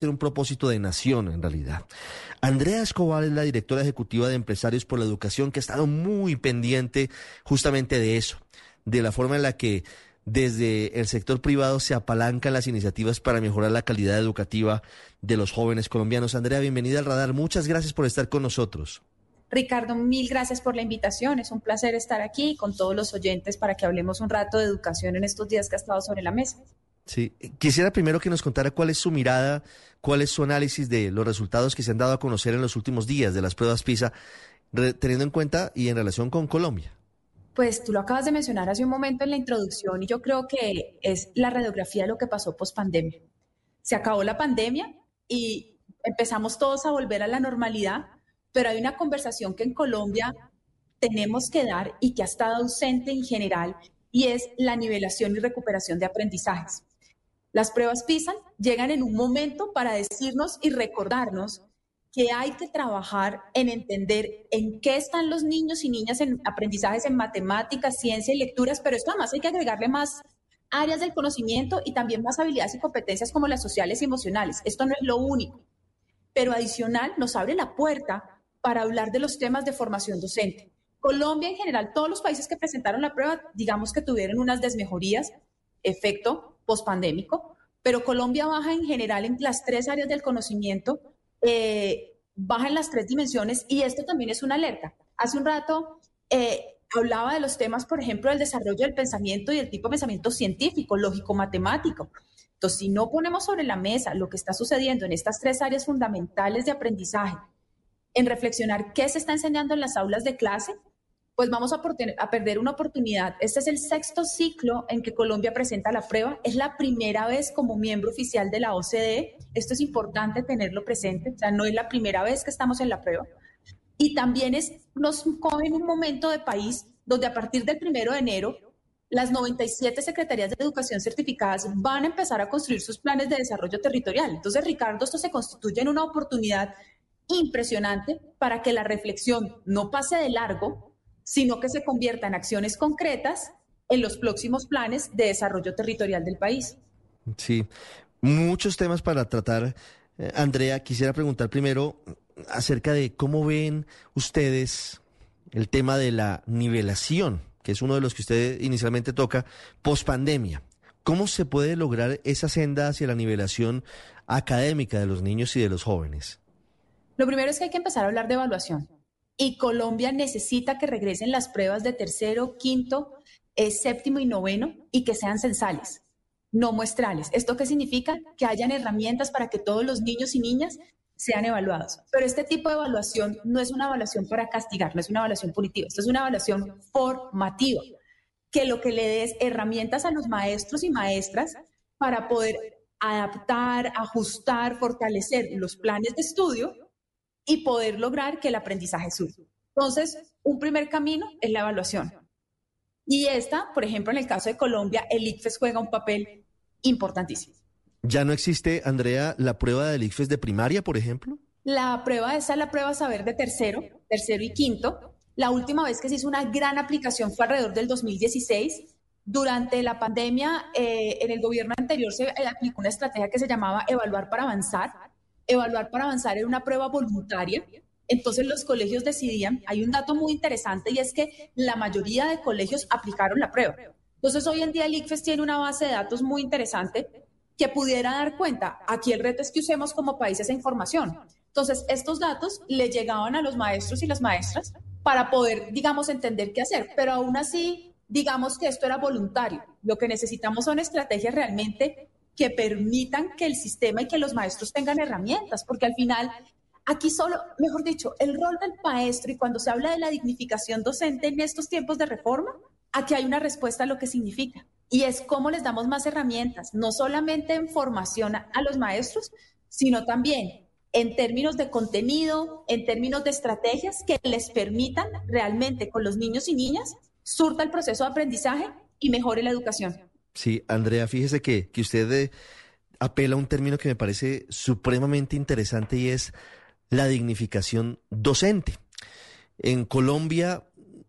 ser un propósito de nación en realidad. Andrea Escobar es la directora ejecutiva de Empresarios por la Educación que ha estado muy pendiente justamente de eso, de la forma en la que desde el sector privado se apalancan las iniciativas para mejorar la calidad educativa de los jóvenes colombianos. Andrea, bienvenida al radar. Muchas gracias por estar con nosotros. Ricardo, mil gracias por la invitación. Es un placer estar aquí con todos los oyentes para que hablemos un rato de educación en estos días que ha estado sobre la mesa. Sí, quisiera primero que nos contara cuál es su mirada, cuál es su análisis de los resultados que se han dado a conocer en los últimos días de las pruebas PISA, teniendo en cuenta y en relación con Colombia. Pues tú lo acabas de mencionar hace un momento en la introducción y yo creo que es la radiografía de lo que pasó post pandemia. Se acabó la pandemia y empezamos todos a volver a la normalidad, pero hay una conversación que en Colombia tenemos que dar y que ha estado ausente en general y es la nivelación y recuperación de aprendizajes. Las pruebas PISA llegan en un momento para decirnos y recordarnos que hay que trabajar en entender en qué están los niños y niñas en aprendizajes en matemáticas, ciencia y lecturas, pero esto además hay que agregarle más áreas del conocimiento y también más habilidades y competencias como las sociales y emocionales. Esto no es lo único, pero adicional nos abre la puerta para hablar de los temas de formación docente. Colombia en general, todos los países que presentaron la prueba, digamos que tuvieron unas desmejorías, efecto pospandémico, pero Colombia baja en general en las tres áreas del conocimiento, eh, baja en las tres dimensiones y esto también es una alerta. Hace un rato eh, hablaba de los temas, por ejemplo, del desarrollo del pensamiento y el tipo de pensamiento científico, lógico, matemático. Entonces, si no ponemos sobre la mesa lo que está sucediendo en estas tres áreas fundamentales de aprendizaje, en reflexionar qué se está enseñando en las aulas de clase, pues vamos a, a, perder una oportunidad. Este es el sexto ciclo en que Colombia presenta la prueba. Es la primera vez como miembro oficial de la OCDE. Esto es importante tenerlo presente. O sea, no es la primera vez que estamos en la prueba. Y también es, nos coge en un momento de país donde a partir del primero de enero las 97 secretarías de educación certificadas van a empezar a construir sus planes de desarrollo territorial. Entonces, Ricardo, esto se constituye en una oportunidad impresionante para que la reflexión no pase de largo, sino que se convierta en acciones concretas en los próximos planes de desarrollo territorial del país. Sí, muchos temas para tratar. Eh, Andrea, quisiera preguntar primero acerca de cómo ven ustedes el tema de la nivelación, que es uno de los que usted inicialmente toca, post pandemia. ¿Cómo se puede lograr esa senda hacia la nivelación académica de los niños y de los jóvenes? Lo primero es que hay que empezar a hablar de evaluación y Colombia necesita que regresen las pruebas de tercero, quinto, eh, séptimo y noveno y que sean censales, no muestrales. ¿Esto qué significa? Que hayan herramientas para que todos los niños y niñas sean evaluados. Pero este tipo de evaluación no es una evaluación para castigar, no es una evaluación punitiva, esto es una evaluación formativa, que lo que le dé es herramientas a los maestros y maestras para poder adaptar, ajustar, fortalecer los planes de estudio y poder lograr que el aprendizaje surja. Entonces, un primer camino es la evaluación. Y esta, por ejemplo, en el caso de Colombia, el ICFES juega un papel importantísimo. ¿Ya no existe, Andrea, la prueba del ICFES de primaria, por ejemplo? La prueba, esa es la prueba saber de tercero, tercero y quinto. La última vez que se hizo una gran aplicación fue alrededor del 2016. Durante la pandemia, eh, en el gobierno anterior se aplicó una estrategia que se llamaba evaluar para avanzar, evaluar para avanzar era una prueba voluntaria. Entonces los colegios decidían, hay un dato muy interesante y es que la mayoría de colegios aplicaron la prueba. Entonces hoy en día el ICFES tiene una base de datos muy interesante que pudiera dar cuenta, aquí el reto es que usemos como país esa información. Entonces estos datos le llegaban a los maestros y las maestras para poder, digamos, entender qué hacer, pero aún así, digamos que esto era voluntario. Lo que necesitamos son estrategias realmente que permitan que el sistema y que los maestros tengan herramientas, porque al final aquí solo, mejor dicho, el rol del maestro y cuando se habla de la dignificación docente en estos tiempos de reforma, aquí hay una respuesta a lo que significa. Y es cómo les damos más herramientas, no solamente en formación a, los maestros, sino también en términos de contenido, en términos de estrategias que les permitan realmente con los niños y niñas surta el proceso de aprendizaje y mejore la educación. Sí, Andrea, fíjese que, que usted eh, apela a un término que me parece supremamente interesante y es la dignificación docente. En Colombia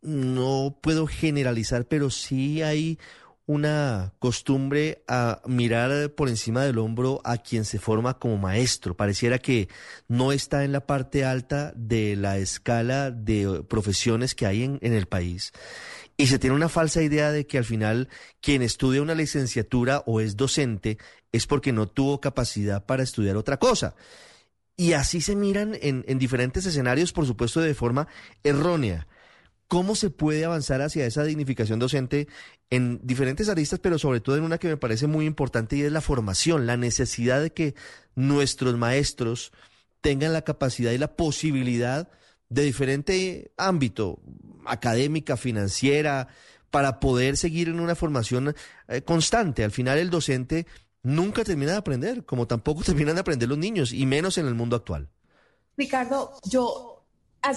no puedo generalizar, pero sí hay una costumbre a mirar por encima del hombro a quien se forma como maestro. Pareciera que no está en la parte alta de la escala de profesiones que hay en, en el país. Y se tiene una falsa idea de que al final quien estudia una licenciatura o es docente es porque no tuvo capacidad para estudiar otra cosa. Y así se miran en, en diferentes escenarios, por supuesto, de forma errónea. ¿Cómo se puede avanzar hacia esa dignificación docente en diferentes aristas, pero sobre todo en una que me parece muy importante y es la formación, la necesidad de que nuestros maestros tengan la capacidad y la posibilidad de diferente ámbito, académica, financiera, para poder seguir en una formación eh, constante. Al final el docente nunca termina de aprender, como tampoco terminan de aprender los niños, y menos en el mundo actual. Ricardo, yo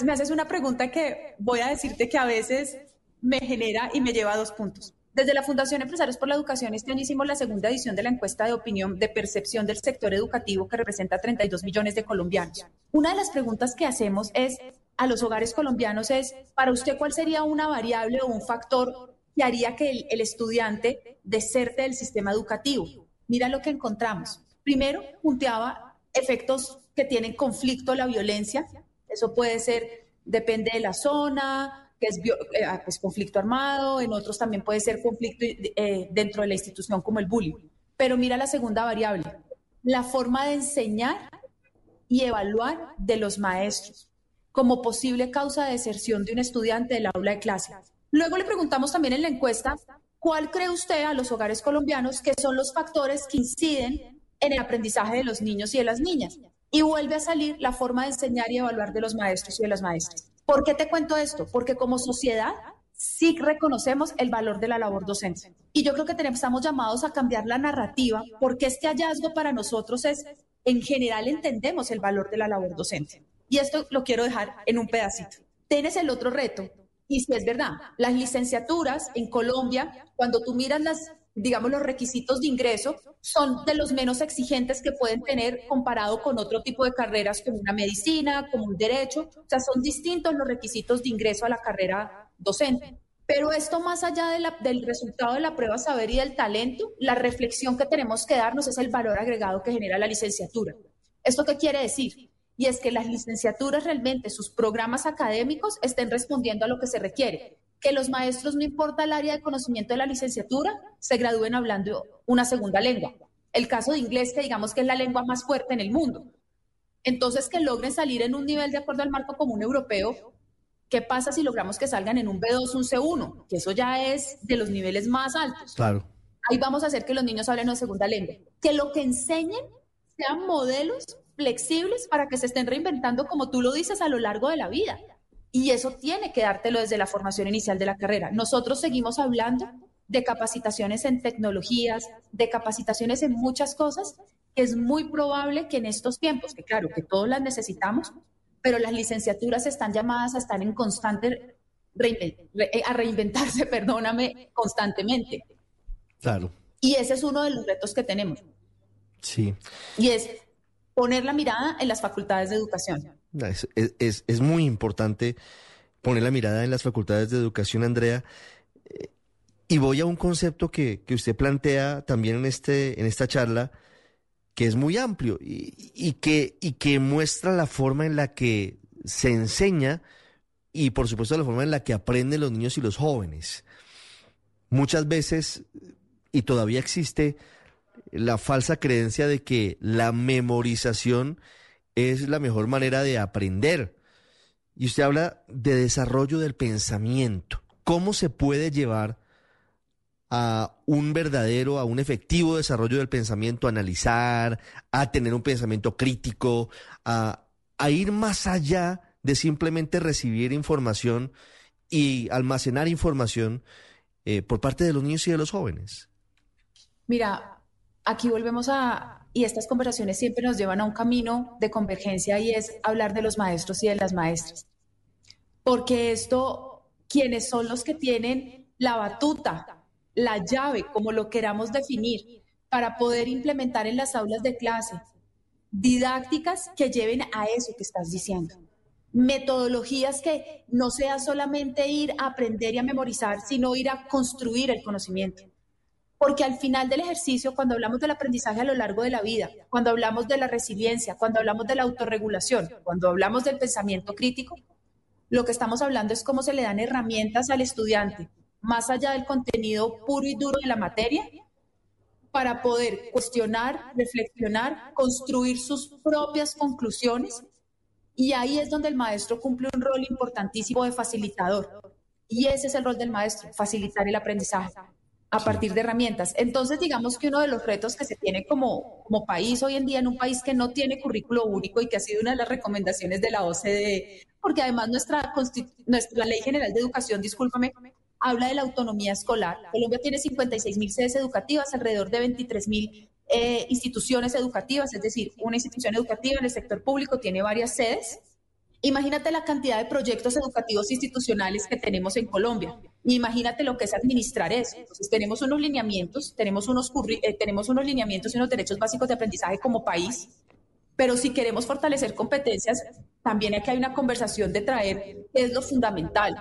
me haces una pregunta que voy a decirte que a veces me genera y me lleva a dos puntos. Desde la Fundación Empresarios por la Educación este año hicimos la segunda edición de la encuesta de opinión de percepción del sector educativo que representa 32 millones de colombianos. Una de las preguntas que hacemos es a los hogares colombianos es, para usted, ¿cuál sería una variable o un factor que haría que el, estudiante deserte del sistema educativo? Mira lo que encontramos. Primero, punteaba efectos que tienen conflicto, la violencia, eso puede ser, depende de la zona, que es eh, ah, pues, conflicto armado, en otros también puede ser conflicto eh, dentro de la institución como el bullying. Pero mira la segunda variable, la forma de enseñar y evaluar de los maestros como posible causa de deserción de un estudiante del aula de clase. Luego le preguntamos también en la encuesta, ¿cuál cree usted a los hogares colombianos que son los factores que inciden en el aprendizaje de los niños y de las niñas? y vuelve a salir la forma de enseñar y evaluar de los maestros y de las maestras. ¿Por qué te cuento esto? Porque como sociedad sí reconocemos el valor de la labor docente. Y yo creo que tenemos, estamos llamados a cambiar la narrativa porque este hallazgo para nosotros es, en general entendemos el valor de la labor docente. Y esto lo quiero dejar en un pedacito. Tienes el otro reto, y si es verdad, las licenciaturas en Colombia, cuando tú miras las digamos, los requisitos de ingreso son de los menos exigentes que pueden tener comparado con otro tipo de carreras como una medicina, como un derecho. O sea, son distintos los requisitos de ingreso a la carrera docente. Pero esto más allá del resultado de la prueba saber y del talento, la reflexión que tenemos que darnos es el valor agregado que genera la licenciatura. ¿Esto qué quiere decir? Y es que las licenciaturas realmente, sus programas académicos, estén respondiendo a lo que se requiere que los maestros, no importa el área de conocimiento de la licenciatura, se gradúen hablando una segunda lengua. El caso de inglés, que digamos que es la lengua más fuerte en el mundo. Entonces, que logren salir en un nivel de acuerdo al marco común europeo. ¿Qué pasa si logramos que salgan en un B2, un C1? Que eso ya es de los niveles más altos. Claro. Ahí vamos a hacer que los niños hablen una segunda lengua. Que lo que enseñen sean modelos flexibles para que se estén reinventando, como tú lo dices, a lo largo de la vida. Y eso tiene que dártelo desde la formación inicial de la carrera. Nosotros seguimos hablando de capacitaciones en tecnologías, de capacitaciones en muchas cosas, es muy probable que en estos tiempos, que claro, que todos las necesitamos, pero las licenciaturas están llamadas a estar en constante, a reinventarse, perdóname, constantemente. Claro. Y ese es uno de los retos que tenemos. Sí. Y es poner la mirada en las facultades de educación. Es, muy importante poner la mirada en las facultades de educación, Andrea. Eh, y voy a un concepto que, usted plantea también en, este, en esta charla, que es muy amplio y, que, y que muestra la forma en la que se enseña y por supuesto la forma en la que aprenden los niños y los jóvenes. Muchas veces, y todavía existe, la falsa creencia de que la memorización es la mejor manera de aprender. Y usted habla de desarrollo del pensamiento. ¿Cómo se puede llevar a un verdadero, a un efectivo desarrollo del pensamiento, a analizar, a tener un pensamiento crítico, a, ir más allá de simplemente recibir información y almacenar información eh, por parte de los niños y de los jóvenes? Mira, aquí volvemos a, y estas conversaciones siempre nos llevan a un camino de convergencia y es hablar de los maestros y de las maestras. Porque esto, quienes son los que tienen la batuta, la llave, como lo queramos definir, para poder implementar en las aulas de clase didácticas que lleven a eso que estás diciendo. Metodologías que no sea solamente ir a aprender y a memorizar, sino ir a construir el conocimiento porque al final del ejercicio, cuando hablamos del aprendizaje a lo largo de la vida, cuando hablamos de la resiliencia, cuando hablamos de la autorregulación, cuando hablamos del pensamiento crítico, lo que estamos hablando es cómo se le dan herramientas al estudiante, más allá del contenido puro y duro de la materia, para poder cuestionar, reflexionar, construir sus propias conclusiones. Y ahí es donde el maestro cumple un rol importantísimo de facilitador. Y ese es el rol del maestro, facilitar el aprendizaje a partir de herramientas. Entonces, digamos que uno de los retos que se tiene como, como país hoy en día, en un país que no tiene currículo único y que ha sido una de las recomendaciones de la OCDE, porque además nuestra, nuestra Ley General de Educación, discúlpame, habla de la autonomía escolar. Colombia tiene 56 mil sedes educativas, alrededor de 23 mil eh, instituciones educativas, es decir, una institución educativa en el sector público tiene varias sedes Imagínate la cantidad de proyectos educativos institucionales que tenemos en Colombia. Imagínate lo que es administrar eso. Entonces, tenemos unos lineamientos, tenemos unos, eh, tenemos unos lineamientos y unos derechos básicos de aprendizaje como país, pero si queremos fortalecer competencias, también aquí hay una conversación de traer qué es lo fundamental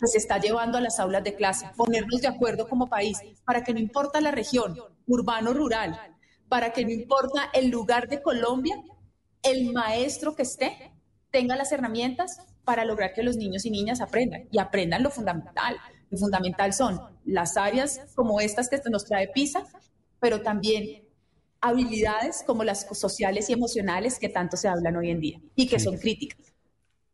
que se está llevando a las aulas de clase, ponernos de acuerdo como país para que no importa la región, urbano, rural, para que no importa el lugar de Colombia, el maestro que esté tenga las herramientas para lograr que los niños y niñas aprendan y aprendan lo fundamental. Lo fundamental son las áreas como estas que nos trae PISA, pero también habilidades como las sociales y emocionales que tanto se hablan hoy en día y que son críticas.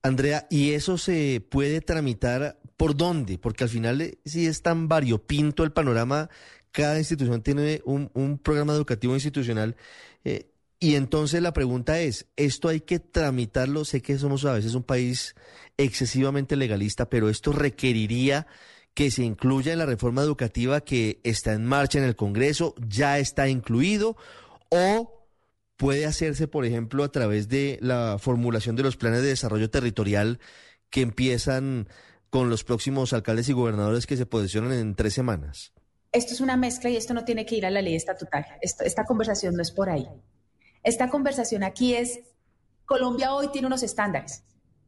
Andrea, ¿y eso se puede tramitar por dónde? Porque al final eh, si es tan variopinto el panorama, cada institución tiene un, programa educativo institucional. Eh, y entonces la pregunta es, ¿esto hay que tramitarlo? Sé que somos a veces un país excesivamente legalista, pero esto requeriría que se incluya en la reforma educativa que está en marcha en el Congreso, ya está incluido, o puede hacerse, por ejemplo, a través de la formulación de los planes de desarrollo territorial que empiezan con los próximos alcaldes y gobernadores que se posicionan en tres semanas. Esto es una mezcla y esto no tiene que ir a la ley estatutaria. esta conversación no es por ahí. Esta conversación aquí es, Colombia hoy tiene unos estándares.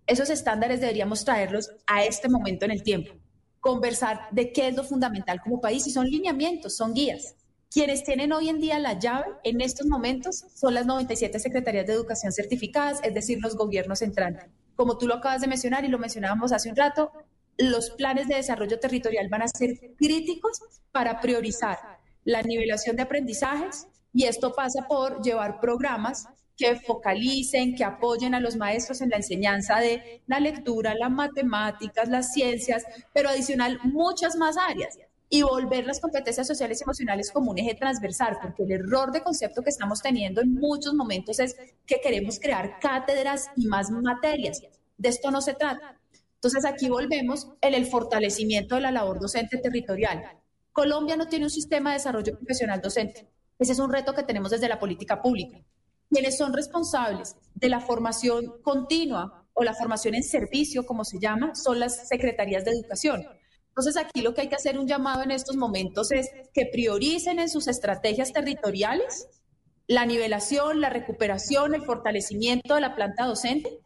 Esos estándares deberíamos traerlos a este momento en el tiempo. Conversar de qué es lo fundamental como país y son lineamientos, son guías. Quienes tienen hoy en día la llave en estos momentos son las 97 secretarías de educación certificadas, es decir, los gobiernos entrantes. Como tú lo acabas de mencionar y lo mencionábamos hace un rato, los planes de desarrollo territorial van a ser críticos para priorizar la nivelación de aprendizajes, y esto pasa por llevar programas que focalicen, que apoyen a los maestros en la enseñanza de la lectura, las matemáticas, las ciencias, pero adicional muchas más áreas y volver las competencias sociales y emocionales como un eje transversal, porque el error de concepto que estamos teniendo en muchos momentos es que queremos crear cátedras y más materias. De esto no se trata. Entonces aquí volvemos en el fortalecimiento de la labor docente territorial. Colombia no tiene un sistema de desarrollo profesional docente. Ese es un reto que tenemos desde la política pública. Quienes son responsables de la formación continua o la formación en servicio, como se llama, son las secretarías de educación. Entonces aquí lo que hay que hacer un llamado en estos momentos es que prioricen en sus estrategias territoriales la nivelación, la recuperación, el fortalecimiento de la planta docente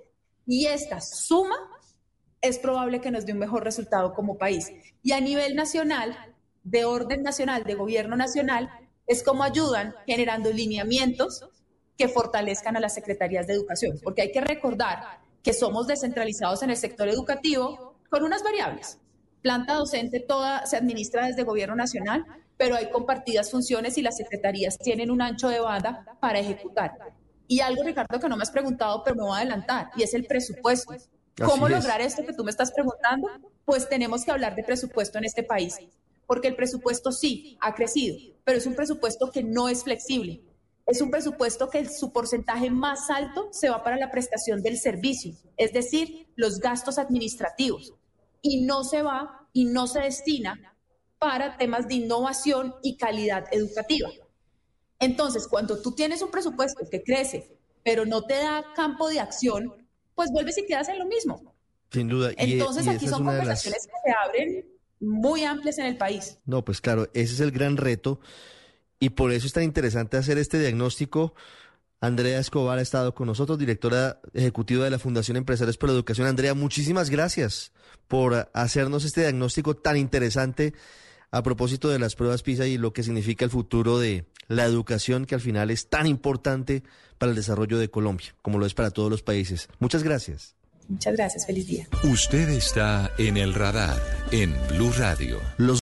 y esta suma es probable que nos dé un mejor resultado como país. Y a nivel nacional, de orden nacional, de gobierno nacional, es cómo ayudan generando lineamientos que fortalezcan a las secretarías de educación, porque hay que recordar que somos descentralizados en el sector educativo con unas variables. Planta docente toda se administra desde gobierno nacional, pero hay compartidas funciones y las secretarías tienen un ancho de banda para ejecutar. Y algo, Ricardo, que no me has preguntado, pero me voy a adelantar, y es el presupuesto. ¿Cómo lograr esto que tú me estás preguntando? Pues tenemos que hablar de presupuesto en este país porque el presupuesto sí ha crecido, pero es un presupuesto que no es flexible. Es un presupuesto que su porcentaje más alto se va para la prestación del servicio, es decir, los gastos administrativos, y no se va y no se destina para temas de innovación y calidad educativa. Entonces, cuando tú tienes un presupuesto que crece, pero no te da campo de acción, pues vuelves y quedas en lo mismo. Sin duda. Entonces, aquí son conversaciones que se abren muy amplias en el país. No, pues claro, ese es el gran reto y por eso es tan interesante hacer este diagnóstico. Andrea Escobar ha estado con nosotros, directora ejecutiva de la Fundación Empresarios por la Educación. Andrea, muchísimas gracias por hacernos este diagnóstico tan interesante a propósito de las pruebas PISA y lo que significa el futuro de la educación, que al final es tan importante para el desarrollo de Colombia, como lo es para todos los países. Muchas gracias. Muchas gracias, feliz día. Usted está en el radar en Blue Radio. Los